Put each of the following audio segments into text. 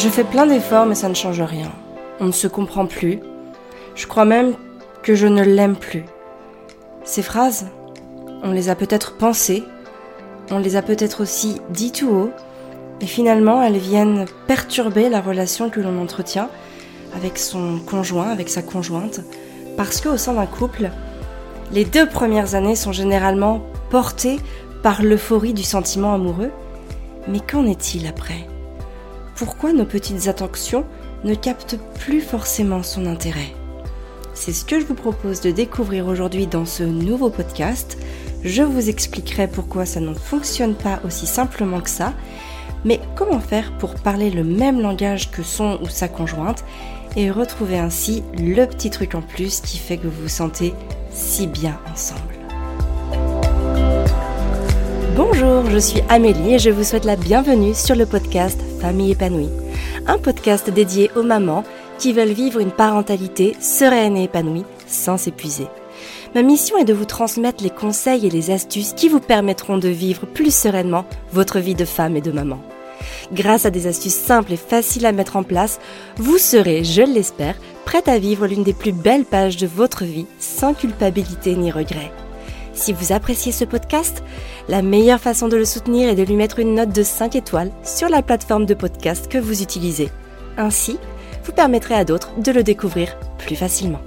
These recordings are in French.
Je fais plein d'efforts mais ça ne change rien. On ne se comprend plus. Je crois même que je ne l'aime plus. Ces phrases, on les a peut-être pensées, on les a peut-être aussi dit tout haut, et finalement elles viennent perturber la relation que l'on entretient avec son conjoint, avec sa conjointe, parce qu'au sein d'un couple, les deux premières années sont généralement portées par l'euphorie du sentiment amoureux, mais qu'en est-il après? Pourquoi nos petites attentions ne captent plus forcément son intérêt C'est ce que je vous propose de découvrir aujourd'hui dans ce nouveau podcast. Je vous expliquerai pourquoi ça ne fonctionne pas aussi simplement que ça, mais comment faire pour parler le même langage que son ou sa conjointe et retrouver ainsi le petit truc en plus qui fait que vous vous sentez si bien ensemble. Bonjour, je suis Amélie et je vous souhaite la bienvenue sur le podcast Famille épanouie, un podcast dédié aux mamans qui veulent vivre une parentalité sereine et épanouie sans s'épuiser. Ma mission est de vous transmettre les conseils et les astuces qui vous permettront de vivre plus sereinement votre vie de femme et de maman. Grâce à des astuces simples et faciles à mettre en place, vous serez, je l'espère, prête à vivre l'une des plus belles pages de votre vie sans culpabilité ni regret. Si vous appréciez ce podcast, la meilleure façon de le soutenir est de lui mettre une note de 5 étoiles sur la plateforme de podcast que vous utilisez. Ainsi, vous permettrez à d'autres de le découvrir plus facilement.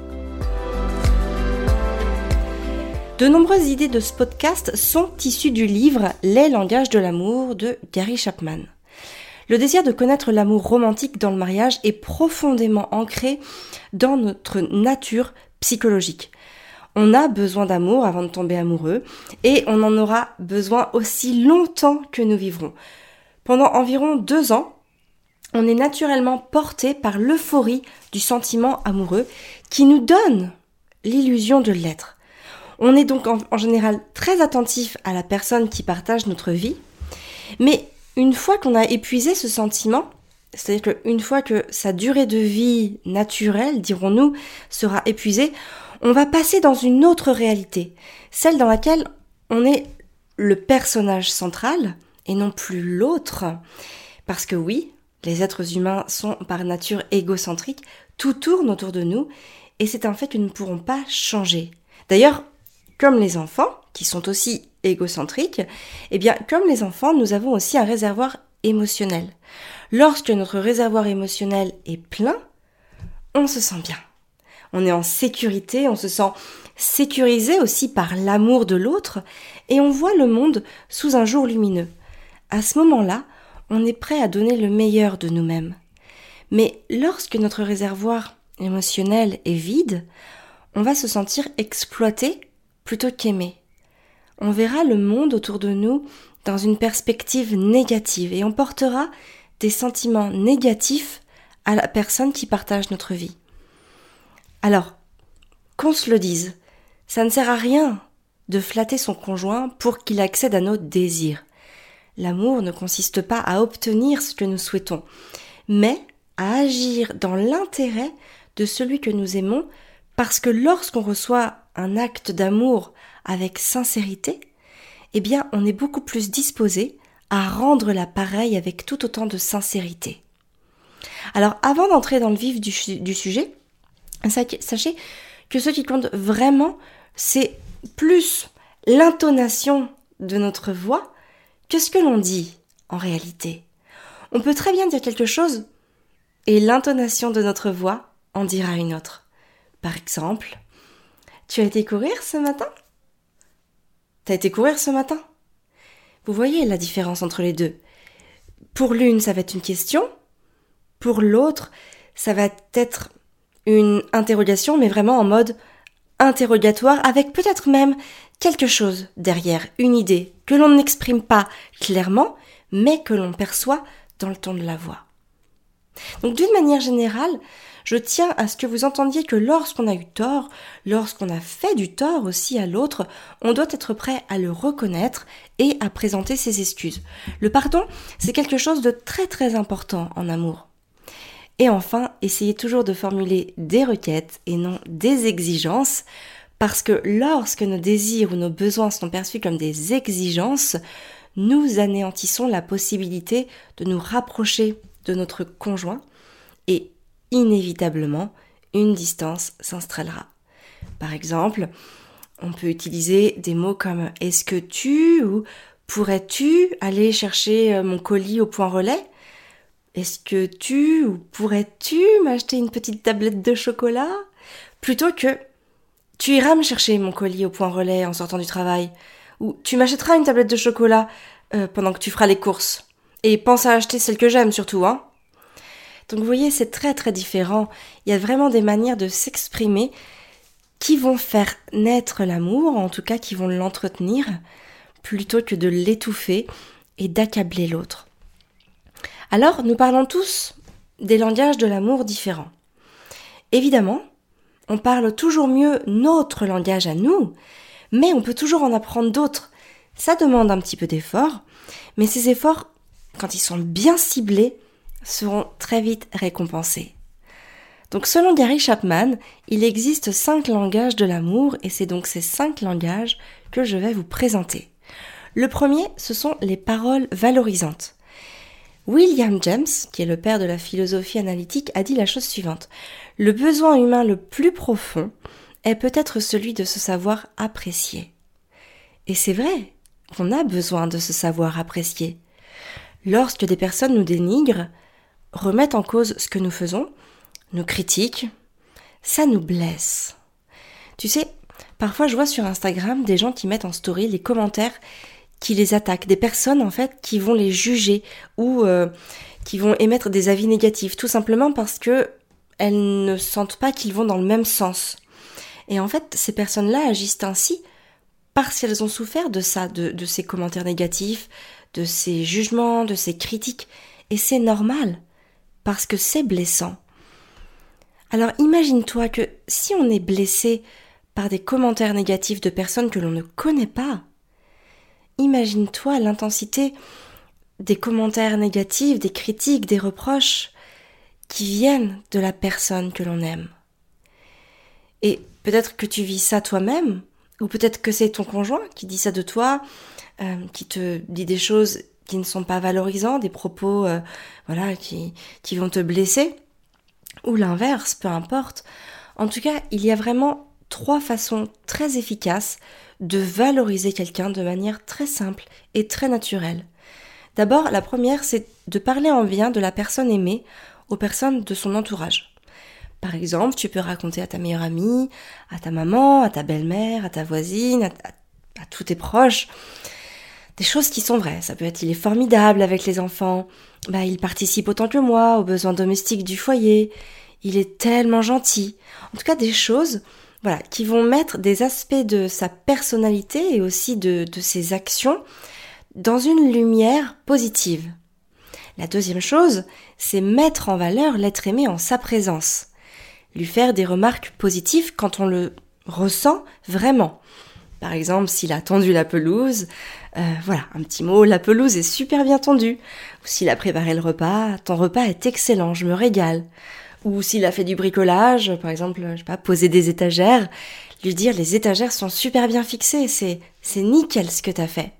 De nombreuses idées de ce podcast sont issues du livre Les langages de l'amour de Gary Chapman. Le désir de connaître l'amour romantique dans le mariage est profondément ancré dans notre nature psychologique. On a besoin d'amour avant de tomber amoureux et on en aura besoin aussi longtemps que nous vivrons. Pendant environ deux ans, on est naturellement porté par l'euphorie du sentiment amoureux qui nous donne l'illusion de l'être. On est donc en, général très attentif à la personne qui partage notre vie, mais une fois qu'on a épuisé ce sentiment, c'est-à-dire qu'une fois que sa durée de vie naturelle, dirons-nous, sera épuisée, on va passer dans une autre réalité, celle dans laquelle on est le personnage central et non plus l'autre. Parce que oui, les êtres humains sont par nature égocentriques, tout tourne autour de nous, et c'est un fait que nous ne pourrons pas changer. D'ailleurs, comme les enfants, qui sont aussi égocentriques, eh bien, comme les enfants, nous avons aussi un réservoir émotionnel. Lorsque notre réservoir émotionnel est plein, on se sent bien. On est en sécurité, on se sent sécurisé aussi par l'amour de l'autre et on voit le monde sous un jour lumineux. À ce moment-là, on est prêt à donner le meilleur de nous-mêmes. Mais lorsque notre réservoir émotionnel est vide, on va se sentir exploité plutôt qu'aimé on verra le monde autour de nous dans une perspective négative et on portera des sentiments négatifs à la personne qui partage notre vie. Alors, qu'on se le dise, ça ne sert à rien de flatter son conjoint pour qu'il accède à nos désirs. L'amour ne consiste pas à obtenir ce que nous souhaitons, mais à agir dans l'intérêt de celui que nous aimons, parce que lorsqu'on reçoit un acte d'amour avec sincérité, eh bien, on est beaucoup plus disposé à rendre l'appareil avec tout autant de sincérité. Alors, avant d'entrer dans le vif du, du sujet, sachez que ce qui compte vraiment, c'est plus l'intonation de notre voix que ce que l'on dit en réalité. On peut très bien dire quelque chose et l'intonation de notre voix en dira une autre. Par exemple, tu as été courir ce matin? T'as été courir ce matin? Vous voyez la différence entre les deux. Pour l'une, ça va être une question. Pour l'autre, ça va être une interrogation, mais vraiment en mode interrogatoire, avec peut-être même quelque chose derrière, une idée que l'on n'exprime pas clairement, mais que l'on perçoit dans le ton de la voix. Donc d'une manière générale, je tiens à ce que vous entendiez que lorsqu'on a eu tort, lorsqu'on a fait du tort aussi à l'autre, on doit être prêt à le reconnaître et à présenter ses excuses. Le pardon, c'est quelque chose de très très important en amour. Et enfin, essayez toujours de formuler des requêtes et non des exigences, parce que lorsque nos désirs ou nos besoins sont perçus comme des exigences, nous anéantissons la possibilité de nous rapprocher de notre conjoint et inévitablement une distance s'installera. Par exemple, on peut utiliser des mots comme est-ce que tu? ou pourrais-tu aller chercher euh, mon colis au point relais? Est-ce que tu ou pourrais-tu m'acheter une petite tablette de chocolat? Plutôt que tu iras me chercher mon colis au point relais en sortant du travail ou tu m'achèteras une tablette de chocolat euh, pendant que tu feras les courses. Et pense à acheter celle que j'aime surtout, hein. Donc vous voyez, c'est très très différent. Il y a vraiment des manières de s'exprimer qui vont faire naître l'amour, en tout cas qui vont l'entretenir, plutôt que de l'étouffer et d'accabler l'autre. Alors, nous parlons tous des langages de l'amour différents. Évidemment, on parle toujours mieux notre langage à nous, mais on peut toujours en apprendre d'autres. Ça demande un petit peu d'effort, mais ces efforts, quand ils sont bien ciblés, seront très vite récompensés. Donc selon Gary Chapman, il existe cinq langages de l'amour et c'est donc ces cinq langages que je vais vous présenter. Le premier, ce sont les paroles valorisantes. William James, qui est le père de la philosophie analytique, a dit la chose suivante. Le besoin humain le plus profond est peut-être celui de se savoir apprécier. Et c'est vrai qu'on a besoin de se savoir apprécier. Lorsque des personnes nous dénigrent, remettent en cause ce que nous faisons, nous critiquent, ça nous blesse. Tu sais, parfois je vois sur Instagram des gens qui mettent en story les commentaires qui les attaquent, des personnes en fait qui vont les juger ou euh, qui vont émettre des avis négatifs, tout simplement parce que elles ne sentent pas qu'ils vont dans le même sens. Et en fait, ces personnes-là agissent ainsi parce qu'elles ont souffert de ça, de, de ces commentaires négatifs, de ces jugements, de ces critiques. Et c'est normal, parce que c'est blessant. Alors imagine-toi que si on est blessé par des commentaires négatifs de personnes que l'on ne connaît pas, imagine-toi l'intensité des commentaires négatifs, des critiques, des reproches qui viennent de la personne que l'on aime. Et peut-être que tu vis ça toi-même, ou peut-être que c'est ton conjoint qui dit ça de toi, euh, qui te dit des choses qui ne sont pas valorisants, des propos euh, voilà qui, qui vont te blesser ou l'inverse, peu importe. En tout cas, il y a vraiment trois façons très efficaces de valoriser quelqu'un de manière très simple et très naturelle. D'abord, la première, c'est de parler en bien de la personne aimée aux personnes de son entourage. Par exemple, tu peux raconter à ta meilleure amie, à ta maman, à ta belle-mère, à ta voisine, à, tous tes proches, des choses qui sont vraies. Ça peut être il est formidable avec les enfants, bah, il participe autant que moi aux besoins domestiques du foyer, il est tellement gentil. En tout cas, des choses voilà, qui vont mettre des aspects de sa personnalité et aussi de, ses actions dans une lumière positive. La deuxième chose, c'est mettre en valeur l'être aimé en sa présence. Lui faire des remarques positives quand on le ressent vraiment. Par exemple, s'il a tendu la pelouse, euh, voilà, un petit mot, la pelouse est super bien tendue. S'il a préparé le repas, ton repas est excellent, je me régale. Ou s'il a fait du bricolage, par exemple, je sais pas, poser des étagères, lui dire les étagères sont super bien fixées, c'est, c'est nickel ce que t'as fait.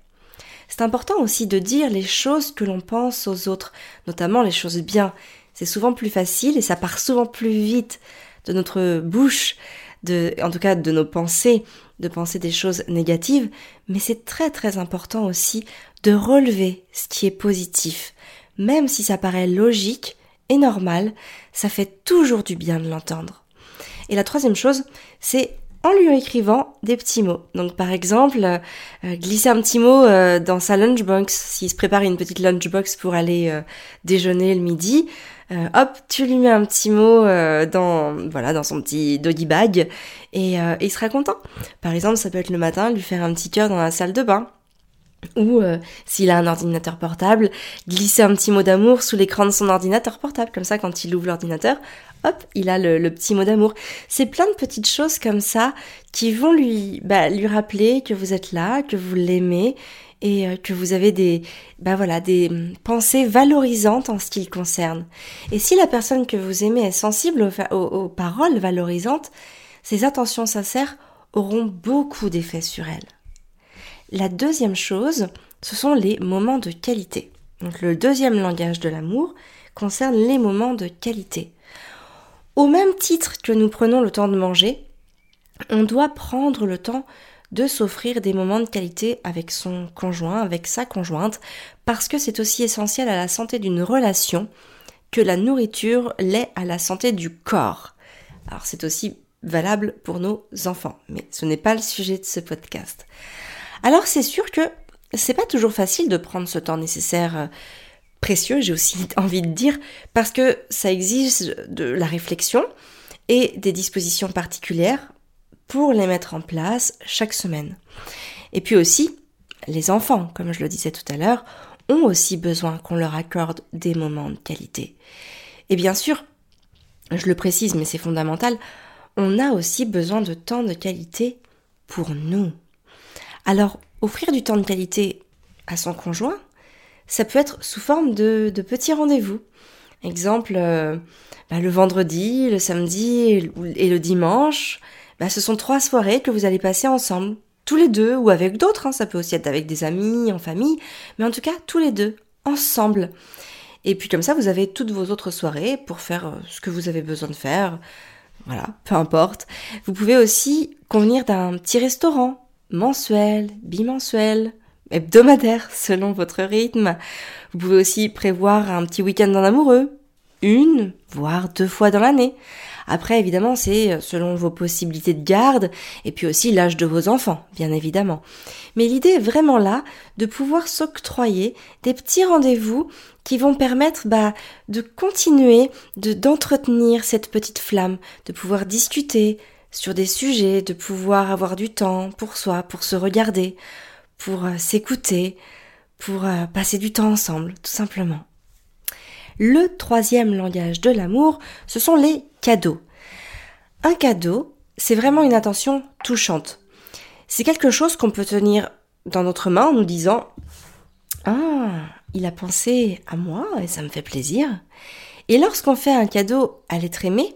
C'est important aussi de dire les choses que l'on pense aux autres, notamment les choses bien. C'est souvent plus facile et ça part souvent plus vite de notre bouche, de, en tout cas de nos pensées, de penser des choses négatives, mais c'est très très important aussi de relever ce qui est positif. Même si ça paraît logique normal, ça fait toujours du bien de l'entendre. Et la troisième chose, c'est en lui écrivant des petits mots. Donc par exemple, euh, glisser un petit mot euh, dans sa lunchbox, s'il se prépare une petite lunchbox pour aller euh, déjeuner le midi, hop, tu lui mets un petit mot dans voilà dans son petit doggy bag et, et il sera content. Par exemple, ça peut être le matin, lui faire un petit cœur dans la salle de bain ou euh, s'il a un ordinateur portable, glisser un petit mot d'amour sous l'écran de son ordinateur portable. Comme ça, quand il ouvre l'ordinateur, hop, il a le, petit mot d'amour. C'est plein de petites choses comme ça qui vont lui, bah, lui rappeler que vous êtes là, que vous l'aimez et euh, que vous avez des, bah voilà, des pensées valorisantes en ce qui le concerne. Et si la personne que vous aimez est sensible aux paroles valorisantes, ses attentions sincères auront beaucoup d'effets sur elle. La deuxième chose, ce sont les moments de qualité. Donc le deuxième langage de l'amour concerne les moments de qualité. Au même titre que nous prenons le temps de manger, on doit prendre le temps de s'offrir des moments de qualité avec son conjoint, avec sa conjointe, parce que c'est aussi essentiel à la santé d'une relation que la nourriture l'est à la santé du corps. Alors c'est aussi valable pour nos enfants, mais ce n'est pas le sujet de ce podcast. Alors c'est sûr que c'est pas toujours facile de prendre ce temps nécessaire euh, précieux, j'ai aussi envie de dire, parce que ça exige de la réflexion et des dispositions particulières pour les mettre en place chaque semaine. Et puis aussi, les enfants, comme je le disais tout à l'heure, ont aussi besoin qu'on leur accorde des moments de qualité. Et bien sûr, je le précise, mais c'est fondamental, on a aussi besoin de temps de qualité pour nous. Alors, offrir du temps de qualité à son conjoint, ça peut être sous forme de, petits rendez-vous. Exemple, euh, bah, le vendredi, le samedi et le dimanche, bah, ce sont trois soirées que vous allez passer ensemble, tous les deux ou avec d'autres. Hein. Ça peut aussi être avec des amis, en famille, mais en tout cas tous les deux, ensemble. Et puis comme ça, vous avez toutes vos autres soirées pour faire euh, ce que vous avez besoin de faire. Voilà, peu importe. Vous pouvez aussi convenir d'un petit restaurant, mensuel, bimensuel, hebdomadaire, selon votre rythme. Vous pouvez aussi prévoir un petit week-end en amoureux, une, voire deux fois dans l'année. Après, évidemment, c'est selon vos possibilités de garde et puis aussi l'âge de vos enfants, bien évidemment. Mais l'idée est vraiment là de pouvoir s'octroyer des petits rendez-vous qui vont permettre bah, de continuer de d'entretenir cette petite flamme, de pouvoir discuter sur des sujets, de pouvoir avoir du temps pour soi, pour se regarder, pour euh, s'écouter, pour euh, passer du temps ensemble, tout simplement. Le troisième langage de l'amour, ce sont les cadeaux. Un cadeau, c'est vraiment une attention touchante. C'est quelque chose qu'on peut tenir dans notre main en nous disant Ah, il a pensé à moi et ça me fait plaisir. Et lorsqu'on fait un cadeau à l'être aimé,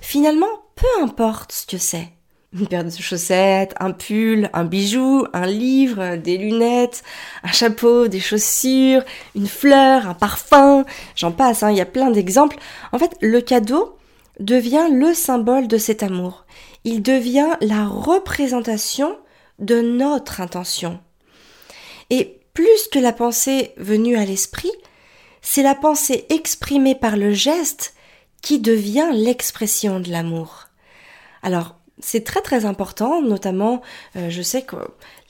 finalement, peu importe ce que c'est. Une paire de chaussettes, un pull, un bijou, un livre, des lunettes, un chapeau, des chaussures, une fleur, un parfum, j'en passe, hein, il y a plein d'exemples. En fait, le cadeau devient le symbole de cet amour. Il devient la représentation de notre intention. Et plus que la pensée venue à l'esprit, c'est la pensée exprimée par le geste qui devient l'expression de l'amour. Alors, c'est très très important, notamment, euh, je sais que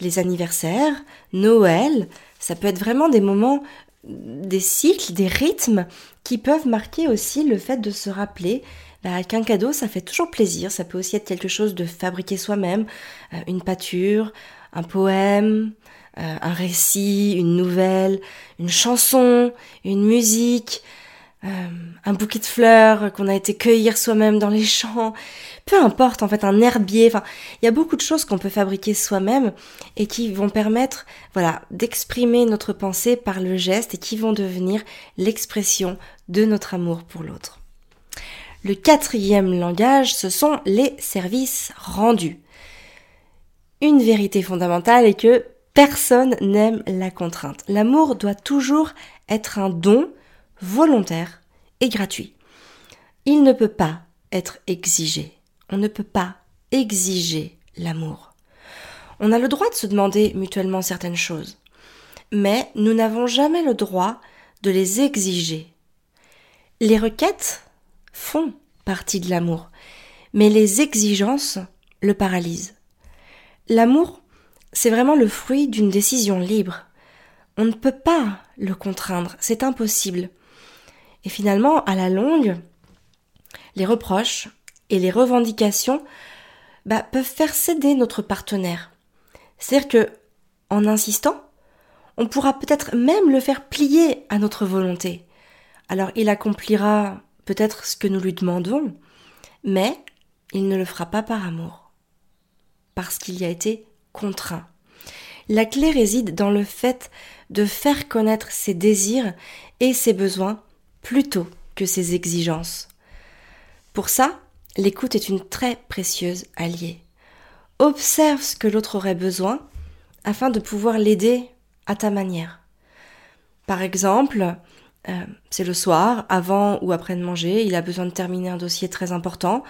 les anniversaires, Noël, ça peut être vraiment des moments, des cycles, des rythmes qui peuvent marquer aussi le fait de se rappeler bah, qu'un cadeau, ça fait toujours plaisir. Ça peut aussi être quelque chose de fabriquer soi-même, euh, une pâture, un poème, euh, un récit, une nouvelle, une chanson, une musique, euh, un bouquet de fleurs qu'on a été cueillir soi-même dans les champs, peu importe en fait un herbier, enfin il y a beaucoup de choses qu'on peut fabriquer soi-même et qui vont permettre voilà d'exprimer notre pensée par le geste et qui vont devenir l'expression de notre amour pour l'autre. Le quatrième langage, ce sont les services rendus. Une vérité fondamentale est que Personne n'aime la contrainte. L'amour doit toujours être un don volontaire et gratuit. Il ne peut pas être exigé. On ne peut pas exiger l'amour. On a le droit de se demander mutuellement certaines choses, mais nous n'avons jamais le droit de les exiger. Les requêtes font partie de l'amour, mais les exigences le paralysent. L'amour c'est vraiment le fruit d'une décision libre. On ne peut pas le contraindre, c'est impossible. Et finalement, à la longue, les reproches et les revendications bah, peuvent faire céder notre partenaire. C'est-à-dire que, en insistant, on pourra peut-être même le faire plier à notre volonté. Alors il accomplira peut-être ce que nous lui demandons, mais il ne le fera pas par amour, parce qu'il y a été contraint. La clé réside dans le fait de faire connaître ses désirs et ses besoins plutôt que ses exigences. Pour ça, l'écoute est une très précieuse alliée. Observe ce que l'autre aurait besoin afin de pouvoir l'aider à ta manière. Par exemple, euh, c'est le soir, avant ou après de manger, il a besoin de terminer un dossier très important.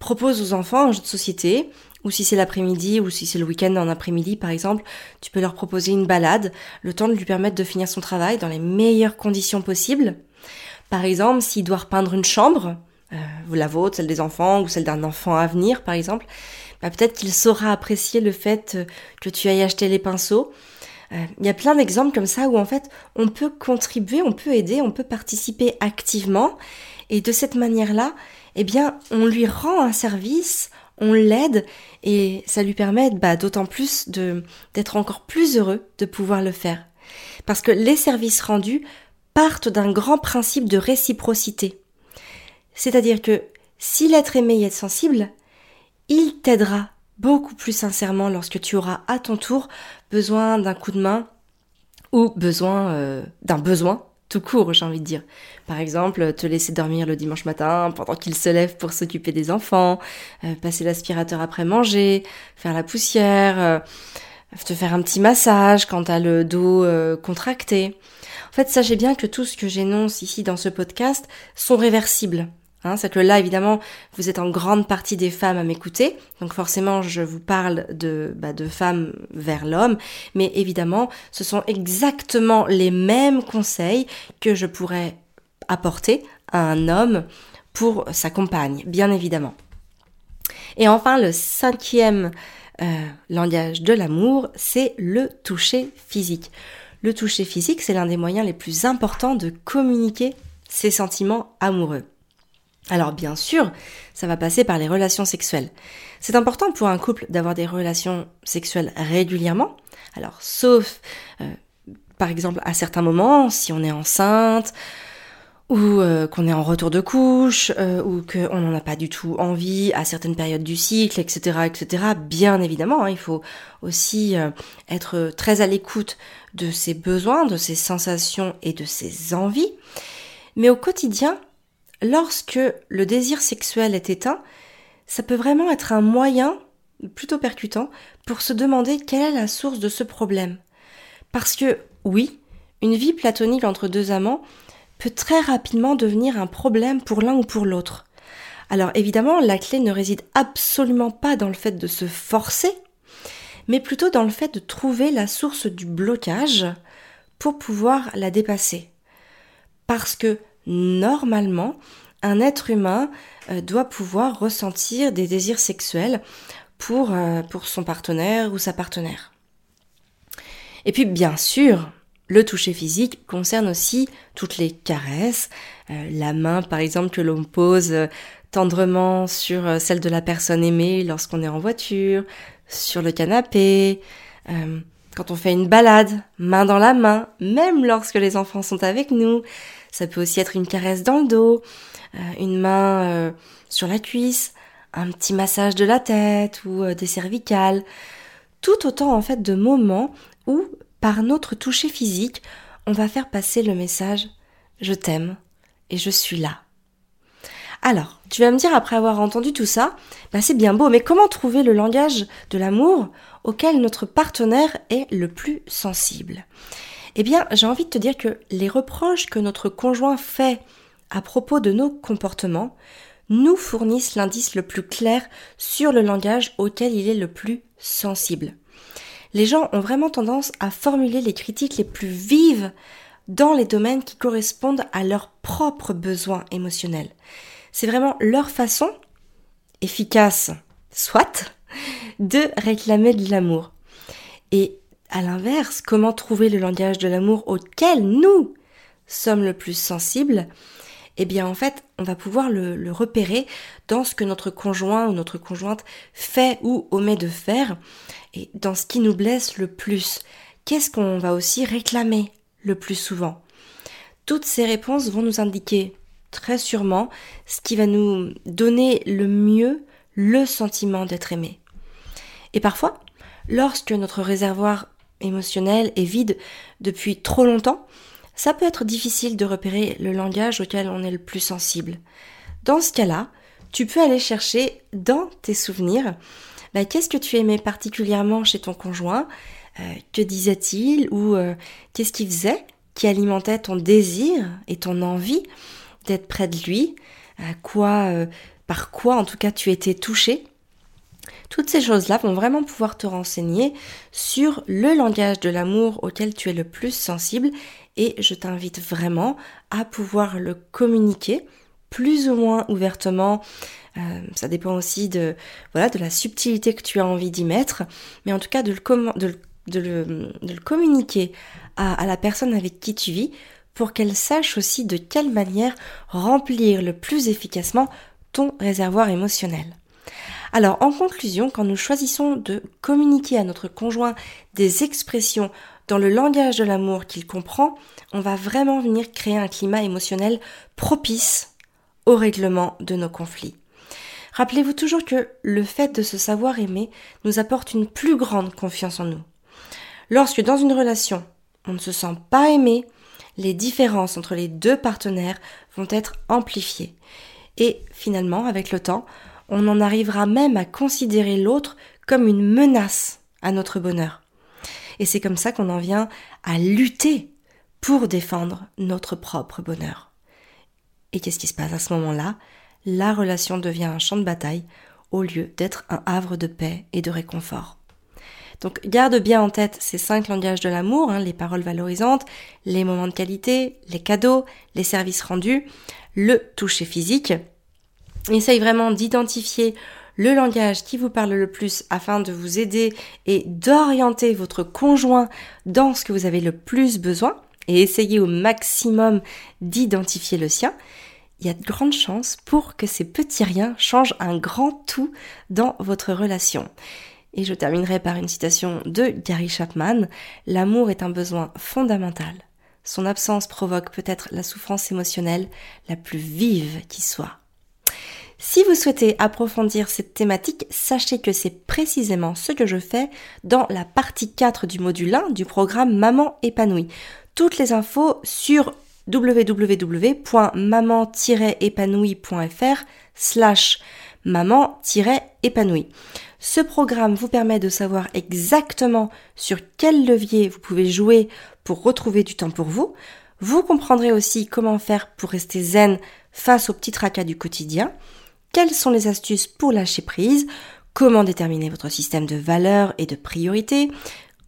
Propose aux enfants un jeu de société, ou si c'est l'après-midi, ou si c'est le week-end en après-midi par exemple, tu peux leur proposer une balade, le temps de lui permettre de finir son travail dans les meilleures conditions possibles. Par exemple, s'il doit repeindre une chambre, euh, la vôtre, celle des enfants, ou celle d'un enfant à venir par exemple, bah, peut-être qu'il saura apprécier le fait euh, que tu ailles acheter les pinceaux, euh, il y a plein d'exemples comme ça où en fait on peut contribuer, on peut aider, on peut participer activement et de cette manière-là, eh bien, on lui rend un service, on l'aide et ça lui permet bah, d'autant plus d'être encore plus heureux de pouvoir le faire. Parce que les services rendus partent d'un grand principe de réciprocité. C'est-à-dire que si l'être aimé est sensible, il t'aidera beaucoup plus sincèrement lorsque tu auras à ton tour besoin d'un coup de main ou besoin euh, d'un besoin tout court, j'ai envie de dire. Par exemple, te laisser dormir le dimanche matin pendant qu'il se lève pour s'occuper des enfants, euh, passer l'aspirateur après manger, faire la poussière, euh, te faire un petit massage quand t'as le dos contracté. En fait, sachez bien que tout ce que j'énonce ici dans ce podcast sont réversibles. Hein, c'est que là, évidemment, vous êtes en grande partie des femmes à m'écouter, donc forcément, je vous parle de, bah, de femmes vers l'homme, mais évidemment, ce sont exactement les mêmes conseils que je pourrais apporter à un homme pour sa compagne, bien évidemment. Et enfin, le cinquième euh, langage de l'amour, c'est le toucher physique. Le toucher physique, c'est l'un des moyens les plus importants de communiquer ses sentiments amoureux. Alors bien sûr, ça va passer par les relations sexuelles. C'est important pour un couple d'avoir des relations sexuelles régulièrement. Alors sauf euh, par exemple à certains moments, si on est enceinte ou euh, qu'on est en retour de couche euh, ou qu'on n'en a pas du tout envie à certaines périodes du cycle, etc., etc. Bien évidemment, hein, il faut aussi être très à l'écoute de ses besoins, de ses sensations et de ses envies. Mais au quotidien, lorsque le désir sexuel est éteint, ça peut vraiment être un moyen, plutôt percutant, pour se demander quelle est la source de ce problème. Parce que, oui, une vie platonique entre deux amants peut très rapidement devenir un problème pour l'un ou pour l'autre. Alors évidemment, la clé ne réside absolument pas dans le fait de se forcer, mais plutôt dans le fait de trouver la source du blocage pour pouvoir la dépasser. Parce que normalement, un être humain euh, doit pouvoir ressentir des désirs sexuels pour, euh, pour son partenaire ou sa partenaire. Et puis bien sûr, le toucher physique concerne aussi toutes les caresses, euh, la main par exemple que l'on pose tendrement sur celle de la personne aimée lorsqu'on est en voiture, sur le canapé, quand on fait une balade, main dans la main, même lorsque les enfants sont avec nous. Ça peut aussi être une caresse dans le dos, euh, une main euh, sur la cuisse, un petit massage de la tête ou euh, des cervicales. Tout autant en fait de moments où, par notre toucher physique, on va faire passer le message je t'aime et je suis là. Alors, tu vas me dire après avoir entendu tout ça, bah c'est bien beau, mais comment trouver le langage de l'amour auquel notre partenaire est le plus sensible? Eh bien, j'ai envie de te dire que les reproches que notre conjoint fait à propos de nos comportements nous fournissent l'indice le plus clair sur le langage auquel il est le plus sensible. Les gens ont vraiment tendance à formuler les critiques les plus vives dans les domaines qui correspondent à leurs propres besoins émotionnels. C'est vraiment leur façon, efficace soit, de réclamer de l'amour. Et à l'inverse, comment trouver le langage de l'amour auquel nous sommes le plus sensibles Eh bien en fait, on va pouvoir le, repérer dans ce que notre conjoint ou notre conjointe fait ou omet de faire et dans ce qui nous blesse le plus. Qu'est-ce qu'on va aussi réclamer le plus souvent? Toutes ces réponses vont nous indiquer très sûrement ce qui va nous donner le mieux le sentiment d'être aimé. Et parfois, lorsque notre réservoir émotionnel est vide depuis trop longtemps, ça peut être difficile de repérer le langage auquel on est le plus sensible. Dans ce cas-là, tu peux aller chercher dans tes souvenirs bah, qu'est-ce que tu aimais particulièrement chez ton conjoint, euh, que disait-il ou euh, qu'est-ce qu'il faisait qui alimentait ton désir et ton envie d'être près de lui, à quoi, euh, par quoi en tout cas tu étais touché. Toutes ces choses-là vont vraiment pouvoir te renseigner sur le langage de l'amour auquel tu es le plus sensible et je t'invite vraiment à pouvoir le communiquer plus ou moins ouvertement. Euh, ça dépend aussi de, voilà, de la subtilité que tu as envie d'y mettre, mais en tout cas de le, communiquer à la personne avec qui tu vis pour qu'elle sache aussi de quelle manière remplir le plus efficacement ton réservoir émotionnel. Alors en conclusion, quand nous choisissons de communiquer à notre conjoint des expressions dans le langage de l'amour qu'il comprend, on va vraiment venir créer un climat émotionnel propice au règlement de nos conflits. Rappelez-vous toujours que le fait de se savoir aimer nous apporte une plus grande confiance en nous. Lorsque dans une relation, on ne se sent pas aimé, les différences entre les deux partenaires vont être amplifiées. Et finalement, avec le temps, on en arrivera même à considérer l'autre comme une menace à notre bonheur. Et c'est comme ça qu'on en vient à lutter pour défendre notre propre bonheur. Et qu'est-ce qui se passe à ce moment-là? La relation devient un champ de bataille au lieu d'être un havre de paix et de réconfort. Donc garde bien en tête ces cinq langages de l'amour, hein, les paroles valorisantes, les moments de qualité, les cadeaux, les services rendus, le toucher physique. Essaye vraiment d'identifier le langage qui vous parle le plus afin de vous aider et d'orienter votre conjoint dans ce que vous avez le plus besoin et essayez au maximum d'identifier le sien. Il y a de grandes chances pour que ces petits riens changent un grand tout dans votre relation. Et je terminerai par une citation de Gary Chapman. L'amour est un besoin fondamental. Son absence provoque peut-être la souffrance émotionnelle la plus vive qui soit. Si vous souhaitez approfondir cette thématique, sachez que c'est précisément ce que je fais dans la partie 4 du module 1 du programme Maman épanouie. Toutes les infos sur www.maman-épanouie.fr slash maman-épanouie. Ce programme vous permet de savoir exactement sur quel levier vous pouvez jouer pour retrouver du temps pour vous. Vous comprendrez aussi comment faire pour rester zen face aux petits tracas du quotidien, quelles sont les astuces pour lâcher prise, comment déterminer votre système de valeurs et de priorités,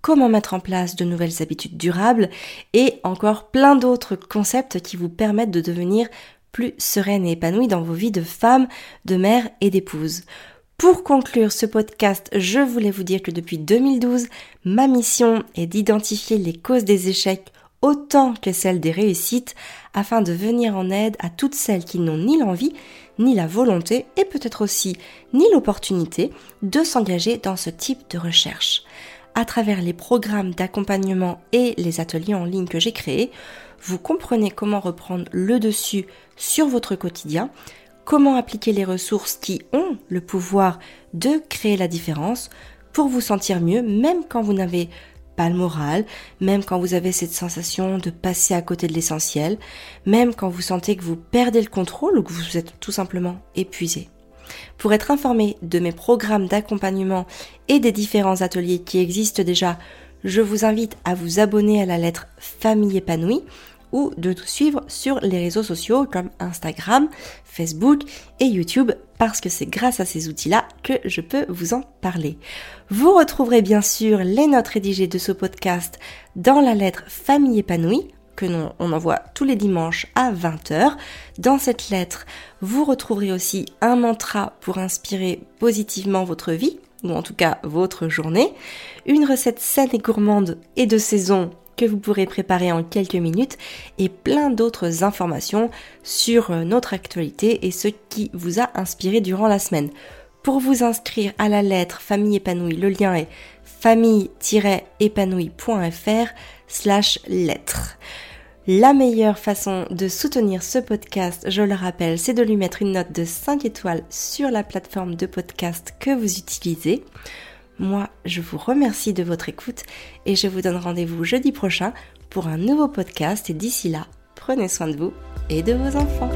comment mettre en place de nouvelles habitudes durables? Et encore plein d'autres concepts qui vous permettent de devenir plus sereine et épanouie dans vos vies de femme, de mère et d'épouse. Pour conclure ce podcast, je voulais vous dire que depuis 2012, ma mission est d'identifier les causes des échecs autant que celles des réussites afin de venir en aide à toutes celles qui n'ont ni l'envie, ni la volonté et peut-être aussi ni l'opportunité de s'engager dans ce type de recherche. À travers les programmes d'accompagnement et les ateliers en ligne que j'ai créés, vous comprenez comment reprendre le dessus sur votre quotidien, comment appliquer les ressources qui ont le pouvoir de créer la différence pour vous sentir mieux, même quand vous n'avez pas le moral, même quand vous avez cette sensation de passer à côté de l'essentiel, même quand vous sentez que vous perdez le contrôle ou que vous êtes tout simplement épuisé. Pour être informé de mes programmes d'accompagnement et des différents ateliers qui existent déjà, je vous invite à vous abonner à la lettre Famille épanouie ou de tout suivre sur les réseaux sociaux comme Instagram, Facebook et YouTube parce que c'est grâce à ces outils-là que je peux vous en parler. Vous retrouverez bien sûr les notes rédigées de ce podcast dans la lettre Famille épanouie que on envoie tous les dimanches à 20h. Dans cette lettre, vous retrouverez aussi un mantra pour inspirer positivement votre vie, ou en tout cas votre journée, une recette saine et gourmande et de saison que vous pourrez préparer en quelques minutes et plein d'autres informations sur euh, notre actualité et ce qui vous a inspiré durant la semaine. Pour vous inscrire à la lettre Famille épanouie, le lien est famille-épanouie.fr slash lettre. La meilleure façon de soutenir ce podcast, je le rappelle, c'est de lui mettre une note de 5 étoiles sur la plateforme de podcast que vous utilisez. Moi, je vous remercie de votre écoute et je vous donne rendez-vous jeudi prochain pour un nouveau podcast et d'ici là, prenez soin de vous et de vos enfants.